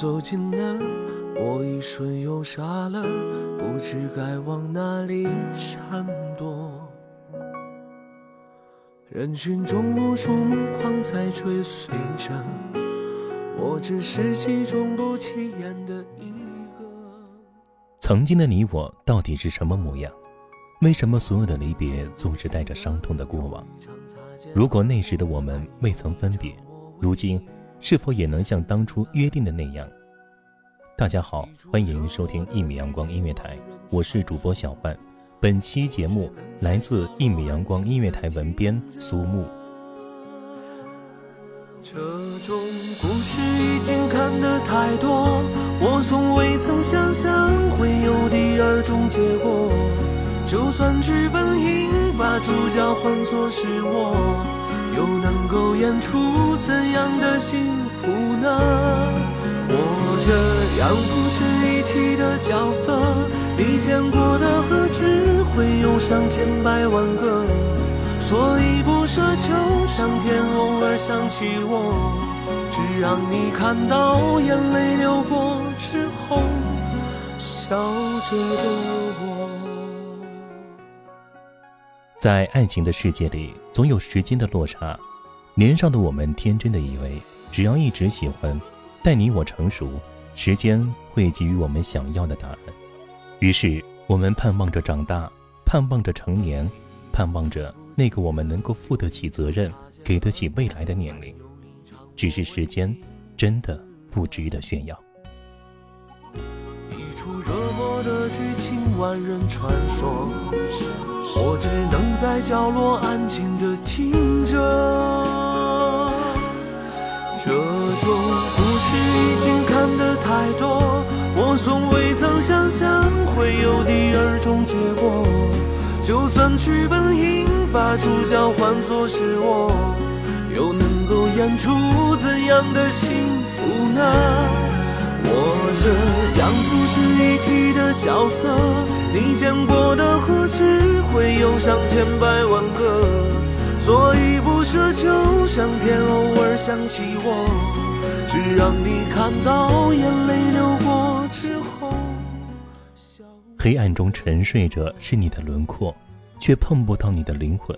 走近了，我一瞬又傻了，不知该往哪里闪躲。人群中无数目光在追随着，我只是其中不起眼的一个。曾经的你我到底是什么模样？为什么所有的离别总是带着伤痛的过往？如果那时的我们未曾分别，如今。是否也能像当初约定的那样？大家好，欢迎收听一米阳光音乐台，我是主播小范。本期节目来自一米阳光音乐台文编苏木。这种故事已经看得太多，我从未曾想象会有第二种结果。就算剧本应把主角换作是我。又能够演出怎样的幸福呢？我这样不值一提的角色，你见过的何止会有上千百万个？所以不奢求上天偶尔想起我，只让你看到眼泪流过之后笑着的我。在爱情的世界里，总有时间的落差。年少的我们天真的以为，只要一直喜欢，待你我成熟，时间会给予我们想要的答案。于是，我们盼望着长大，盼望着成年，盼望着那个我们能够负得起责任、给得起未来的年龄。只是时间，真的不值得炫耀。一出热播的剧情，万人传说。我只能在角落安静地听着，这种故事已经看得太多，我从未曾想象会有第二种结果。就算剧本应把主角换作是我，又能够演出怎样的幸福呢？我这样不值一提的角色，你见过的何止会有上千百万个？所以不奢求上天偶尔想起我，只让你看到眼泪流过之后。黑暗中沉睡着是你的轮廓，却碰不到你的灵魂。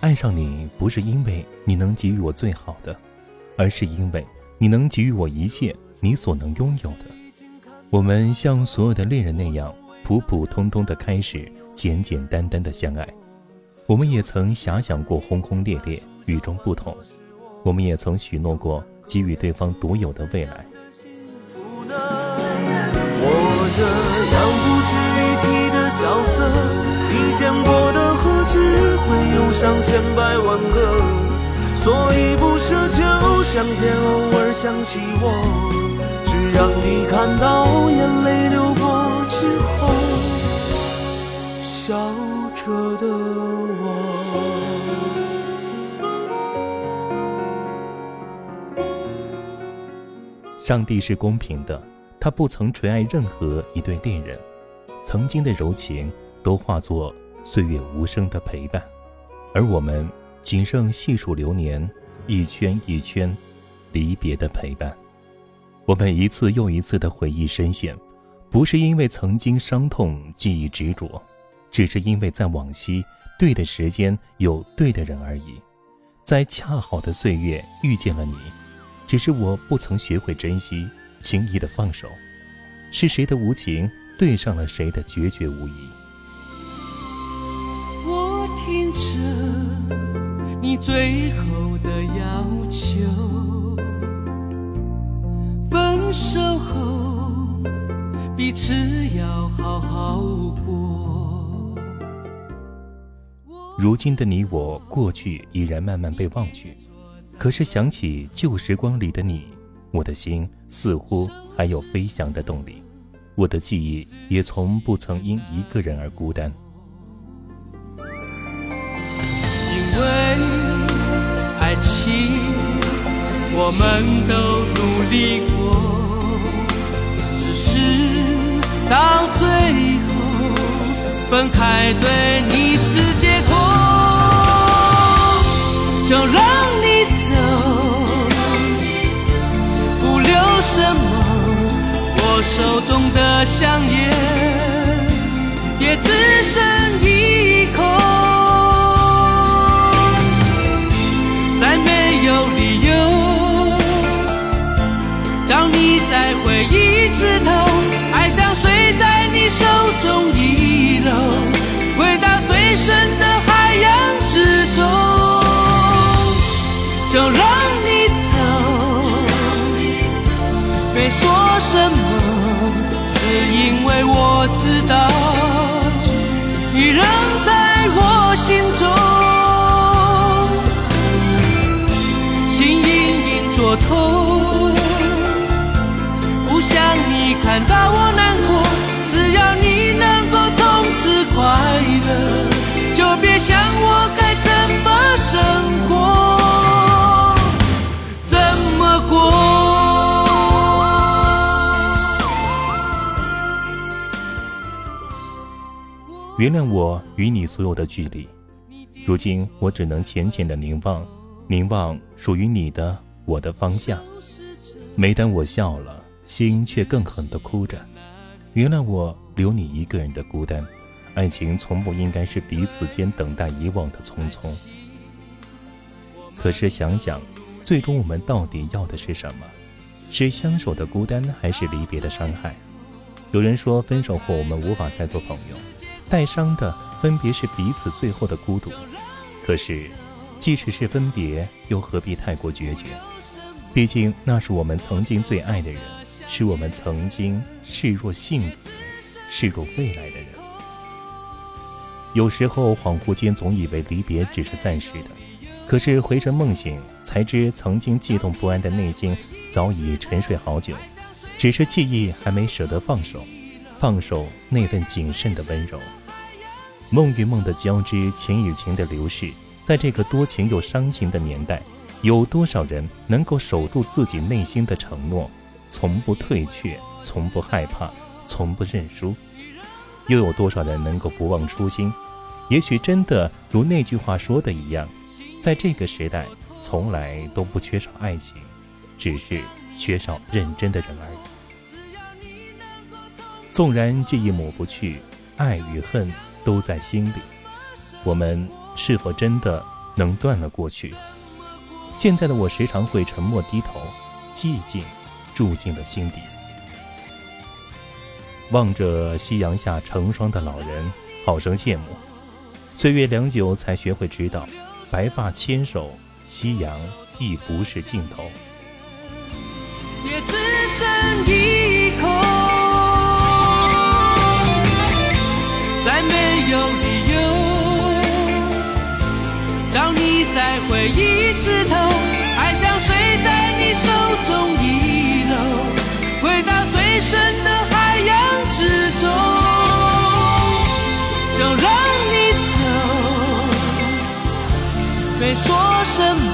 爱上你不是因为你能给予我最好的，而是因为你能给予我一切。你所能拥有的，我们像所有的恋人那样普普通通的开始，简简单单的相爱。我们也曾遐想过轰轰烈烈，与众不同。我们也曾许诺过给予对方独有的未来。我这样不值一提的角色，你见过的何止会有上千百万个？所以不奢求上天偶尔想起我。只让你看到眼泪笑着的我。上帝是公平的，他不曾垂爱任何一对恋人，曾经的柔情都化作岁月无声的陪伴，而我们仅剩细数流年，一圈一圈，离别的陪伴。我们一次又一次的回忆深陷，不是因为曾经伤痛记忆执着，只是因为在往昔对的时间有对的人而已，在恰好的岁月遇见了你，只是我不曾学会珍惜，轻易的放手，是谁的无情对上了谁的决绝无疑。我听着你最后的要求。分手后，彼此要好好过。如今的你我，过去已然慢慢被忘却，可是想起旧时光里的你，我的心似乎还有飞翔的动力，我的记忆也从不曾因一个人而孤单。因为爱情，我们都努力过。只是到最后分开，对你是解手中的香烟也只剩一口，再没有理由找你再回忆。枝头，爱像水在你手中遗漏，回到最深的海洋之中，就让你走，别说什么，因为我知道，原谅我与你所有的距离，如今我只能浅浅的凝望，凝望属于你的我的方向。每当我笑了。心却更狠的哭着，原谅我留你一个人的孤单。爱情从不应该是彼此间等待遗忘的匆匆。可是想想，最终我们到底要的是什么？是相守的孤单，还是离别的伤害？有人说，分手后我们无法再做朋友，带伤的分别是彼此最后的孤独。可是，即使是分别，又何必太过决绝？毕竟那是我们曾经最爱的人。是我们曾经视若幸福、视若未来的人。有时候恍惚间，总以为离别只是暂时的，可是回神梦醒，才知曾经悸动不安的内心早已沉睡好久，只是记忆还没舍得放手，放手那份谨慎的温柔。梦与梦的交织，情与情的流逝，在这个多情又伤情的年代，有多少人能够守住自己内心的承诺？从不退却，从不害怕，从不认输。又有多少人能够不忘初心？也许真的如那句话说的一样，在这个时代，从来都不缺少爱情，只是缺少认真的人而已。纵然记忆抹不去，爱与恨都在心里，我们是否真的能断了过去？现在的我时常会沉默低头，寂静。住进了心底。望着夕阳下成双的老人，好生羡慕。岁月良久，才学会知道，白发牵手，夕阳亦不是尽头。也只剩一回一次头，爱像水在你手中遗。回到最深的海洋之中，就让你走，没说什么，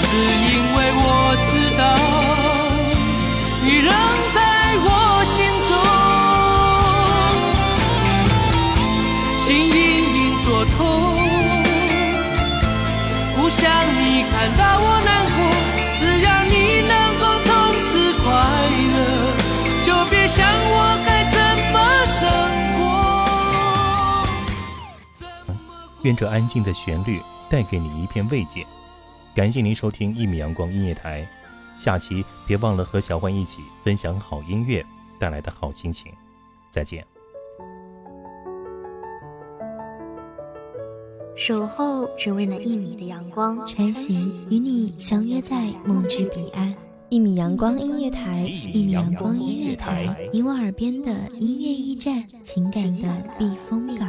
只因为我知道你仍愿这安静的旋律带给你一片慰藉。感谢您收听一米阳光音乐台，下期别忘了和小欢一起分享好音乐带来的好心情。再见。守候只为那一米的阳光，穿行与你相约在梦之彼岸。一米阳光音乐台，一米阳光音乐台，你我耳边的音乐驿站，情感的避风港。